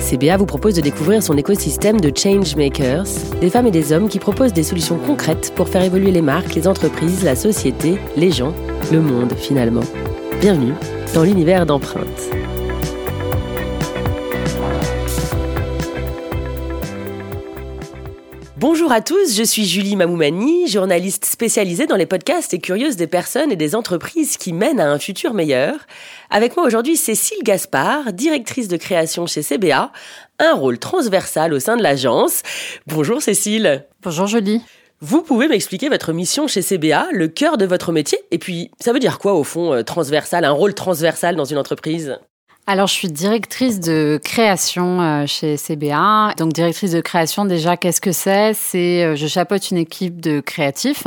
CBA vous propose de découvrir son écosystème de changemakers, des femmes et des hommes qui proposent des solutions concrètes pour faire évoluer les marques, les entreprises, la société, les gens, le monde finalement. Bienvenue dans l'univers d'empreinte. Bonjour à tous, je suis Julie Mamoumani, journaliste spécialisée dans les podcasts et curieuse des personnes et des entreprises qui mènent à un futur meilleur. Avec moi aujourd'hui Cécile Gaspard, directrice de création chez CBA, un rôle transversal au sein de l'agence. Bonjour Cécile. Bonjour Julie. Vous pouvez m'expliquer votre mission chez CBA, le cœur de votre métier, et puis ça veut dire quoi au fond euh, transversal, un rôle transversal dans une entreprise? Alors, je suis directrice de création euh, chez CBA. Donc, directrice de création, déjà, qu'est-ce que c'est? C'est, euh, je chapeaute une équipe de créatifs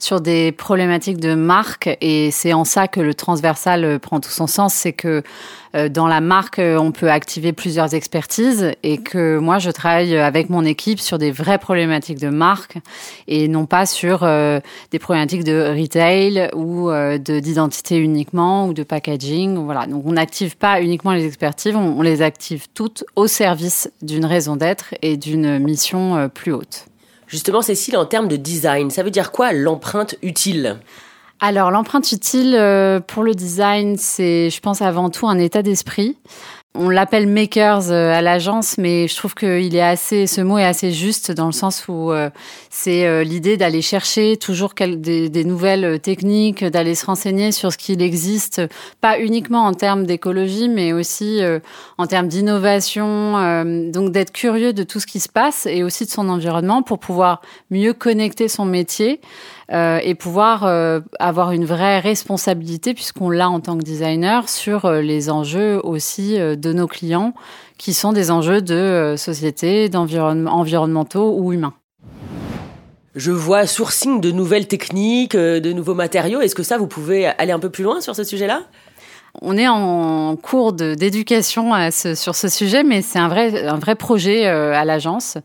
sur des problématiques de marque, et c'est en ça que le transversal euh, prend tout son sens. C'est que dans la marque, euh, on peut activer plusieurs expertises et que moi, je travaille avec mon équipe sur des vraies problématiques de marque et non pas sur euh, des problématiques de retail ou d'identité uniquement ou de packaging. Voilà. Donc, on n'active pas uniquement les expertises, on, les active toutes au service d'une raison d'être et d'une mission plus haute. Justement, Cécile, en termes de design, ça veut dire quoi l'empreinte utile? Alors, l'empreinte utile euh, pour le design, c'est, je pense, avant tout un état d'esprit. On l'appelle makers euh, à l'agence, mais je trouve qu'il est assez, ce mot est assez juste dans le sens où euh, c'est l'idée d'aller chercher toujours des nouvelles techniques, d'aller se renseigner sur ce qu'il existe, pas uniquement en termes d'écologie, mais aussi en termes d'innovation. donc d'être curieux de tout ce qui se passe et aussi de son environnement pour pouvoir mieux connecter son métier euh, et pouvoir euh, avoir une vraie responsabilité, puisqu'on l'a en tant que designer, sur euh, les enjeux aussi de nos clients, qui sont des enjeux de société, d'environnement, environnementaux ou humains. Je vois sourcing de nouvelles techniques, de nouveaux matériaux. Est-ce que ça, vous pouvez aller un peu plus loin sur ce sujet-là? On est en cours d'éducation sur ce sujet, mais c'est un vrai, un vrai projet à l'agence.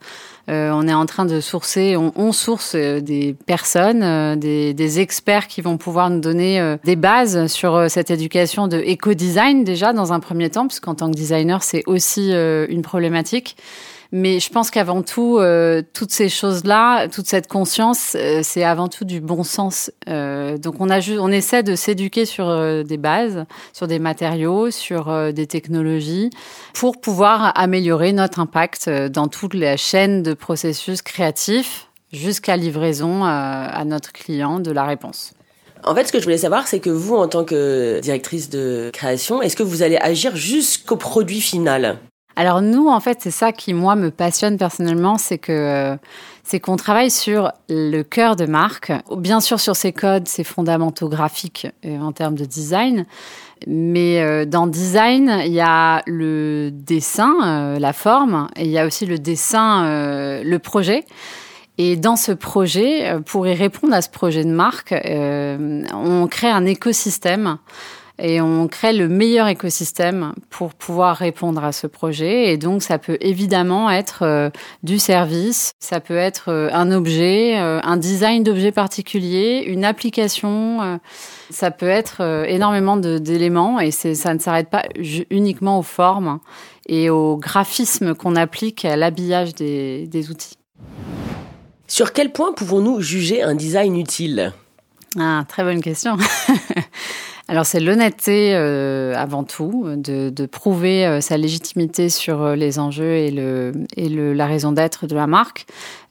Euh, on est en train de sourcer, on, source euh, des personnes, euh, des, experts qui vont pouvoir nous donner des bases sur cette éducation de éco-design déjà dans un premier temps, puisqu'en tant que designer, c'est aussi une problématique. Mais je pense qu'avant tout, euh, toutes ces choses-là, toute cette conscience, euh, c'est avant tout du bon sens. Euh, donc on, a on essaie de s'éduquer sur des bases, sur des matériaux, sur des technologies, pour pouvoir améliorer notre impact dans toute la chaîne de processus créatifs jusqu'à livraison à notre client de la réponse. En fait, ce que je voulais savoir, c'est que vous, en tant que directrice de création, est-ce que vous allez agir jusqu'au produit final? Alors nous, en fait, c'est ça qui moi me passionne personnellement, c'est que euh, c'est qu'on travaille sur le cœur de marque, bien sûr sur ses codes, ses fondamentaux graphiques euh, en termes de design, mais euh, dans design, il y a le dessin, la forme, et il y a aussi le dessin, le projet. Et dans ce projet, pour y répondre à ce projet de marque, on crée un écosystème et on crée le meilleur écosystème pour pouvoir répondre à ce projet. Et donc, ça peut évidemment être euh, du service, ça peut être euh, un objet, euh, un design d'objet particulier, une application. ça peut être énormément d'éléments et ça ne s'arrête pas uniquement aux formes et au graphisme qu'on applique à l'habillage des, des outils. Sur quel point pouvons-nous juger un design utile? Ah, très bonne question. Alors c'est l'honnêteté euh, avant tout, de, prouver euh, sa légitimité sur euh, les enjeux et, le, et le, la raison d'être de la marque.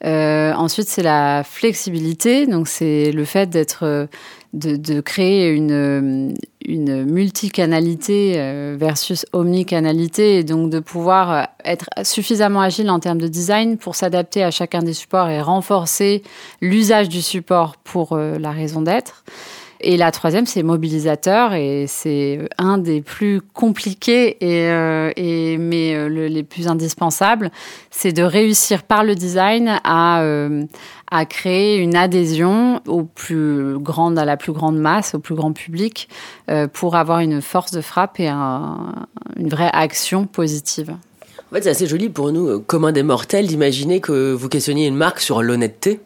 ensuite c'est la flexibilité, donc c'est le fait d'être, de, de, créer une, une multicanalité versus omnicanalité et donc de pouvoir être suffisamment agile en termes de design pour s'adapter à chacun des supports et renforcer l'usage du support pour la raison d'être. Et la troisième, c'est mobilisateur, et c'est un des plus compliqués et, euh, mais euh, les plus indispensables, c'est de réussir par le design à euh, à créer une adhésion au plus grande, à la plus grande masse, au plus grand public, pour avoir une force de frappe et une vraie action positive. En fait, c'est assez joli pour nous, communs des mortels, d'imaginer que vous questionniez une marque sur l'honnêteté.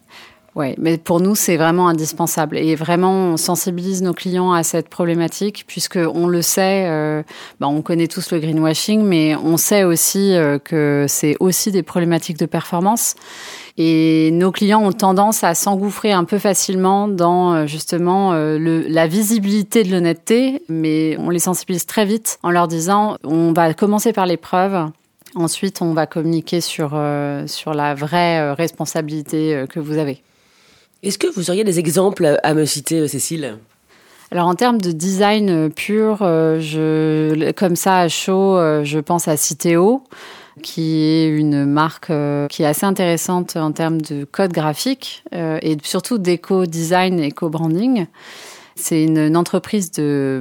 Oui, mais pour nous, c'est vraiment indispensable. Et vraiment, on sensibilise nos clients à cette problématique, puisqu'on le sait, bah, on connaît tous le greenwashing, mais on sait aussi euh, que c'est aussi des problématiques de performance. Et nos clients ont tendance à s'engouffrer un peu facilement dans euh, justement la visibilité de l'honnêteté, mais on les sensibilise très vite en leur disant on va commencer par les preuves. Ensuite, on va communiquer sur, sur la vraie responsabilité que vous avez. Est-ce que vous auriez des exemples à me citer, euh, Cécile? Alors en termes de design euh, pur, euh, je, comme ça à chaud, je pense à Citeo, qui est une marque qui est assez intéressante en termes de code graphique et surtout d'éco-design, éco-branding. C'est une, entreprise de,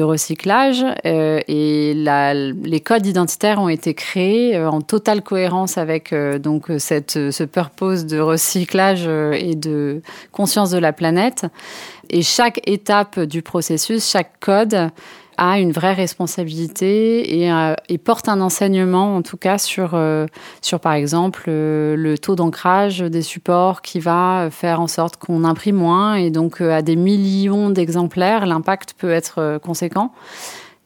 recyclage euh, et les codes identitaires ont été créés euh, en totale cohérence avec euh, donc cette, ce purpose de recyclage et de conscience de la planète. Et chaque étape du processus, chaque code a une vraie responsabilité et, euh, et, porte un enseignement, en tout cas, sur, euh, sur par exemple, euh, le taux d'ancrage des supports qui va faire en sorte qu'on imprime moins et donc à des millions d'exemplaires, l'impact peut être conséquent.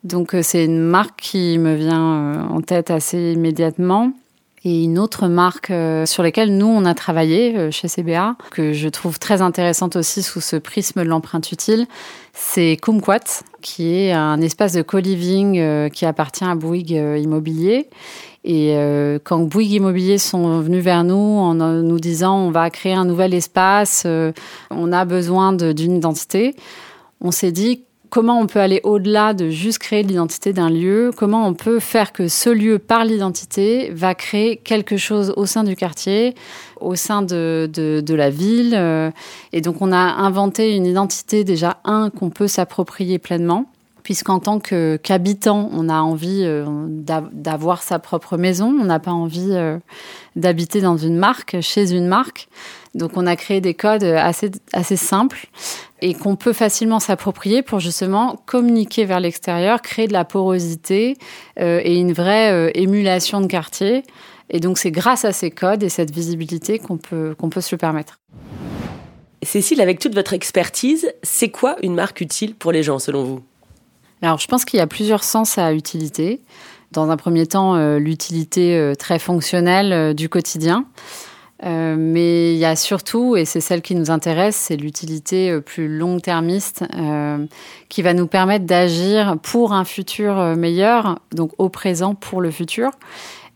Donc c'est une marque qui me vient en tête assez immédiatement. Et une autre marque sur laquelle nous, on a travaillé chez CBA, que je trouve très intéressante aussi sous ce prisme de l'empreinte utile, c'est Kumquat, qui est un espace de co-living euh, qui appartient à Bouygues euh, Immobilier. Et euh, quand Bouygues Immobilier sont venus vers nous en nous disant on va créer un nouvel espace, on a besoin d'une identité, on s'est dit comment on peut aller au-delà de juste créer l'identité d'un lieu, comment on peut faire que ce lieu, par l'identité, va créer quelque chose au sein du quartier, au sein de, de, la ville. Euh, et donc on a inventé une identité déjà, un, qu'on peut s'approprier pleinement puisqu'en tant qu'habitant, on a envie euh, d'avoir sa propre maison, on n'a pas envie euh, d'habiter dans une marque, chez une marque. Donc on a créé des codes assez, assez simples et qu'on peut facilement s'approprier pour justement communiquer vers l'extérieur, créer de la porosité euh, et une vraie émulation de quartier. Et donc c'est grâce à ces codes et cette visibilité qu'on peut, qu'on peut se le permettre. Cécile, avec toute votre expertise, c'est quoi une marque utile pour les gens selon vous? Alors, je pense qu'il y a plusieurs sens à utilité. Dans un premier temps, euh, l'utilité euh, très fonctionnelle euh, du quotidien. mais il y a surtout, et c'est celle qui nous intéresse, c'est l'utilité plus long-termiste qui va nous permettre d'agir pour un futur meilleur, donc au présent pour le futur.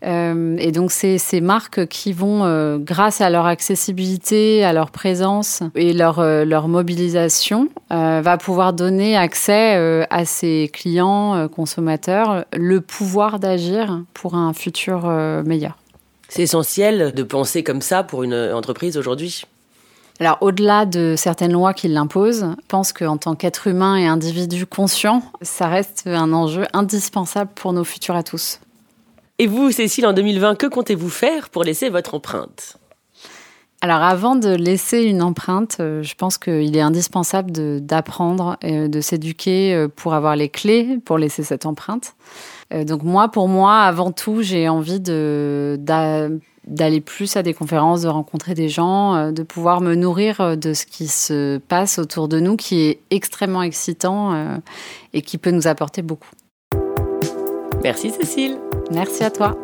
Euh, et donc, c'est ces marques qui vont, euh, grâce à leur accessibilité, à leur présence et leur, euh, leur mobilisation, va pouvoir donner accès à ses clients, consommateurs, le pouvoir d'agir pour un futur meilleur. C'est essentiel de penser comme ça pour une entreprise aujourd'hui? Alors, au-delà de certaines lois qui l'imposent, je pense qu'en tant qu'être humain et individu conscient, ça reste un enjeu indispensable pour nos futurs à tous. Et vous, Cécile, en 2020, que comptez-vous faire pour laisser votre empreinte? Alors avant de laisser une empreinte, euh, je pense qu'il est indispensable d'apprendre, et de s'éduquer euh, pour avoir les clés pour laisser cette empreinte. Euh, donc moi, pour moi, avant tout, j'ai envie de, d'aller plus à des conférences, de rencontrer des gens, de pouvoir me nourrir de ce qui se passe autour de nous, qui est extrêmement excitant et qui peut nous apporter beaucoup. Merci Cécile. Merci à toi.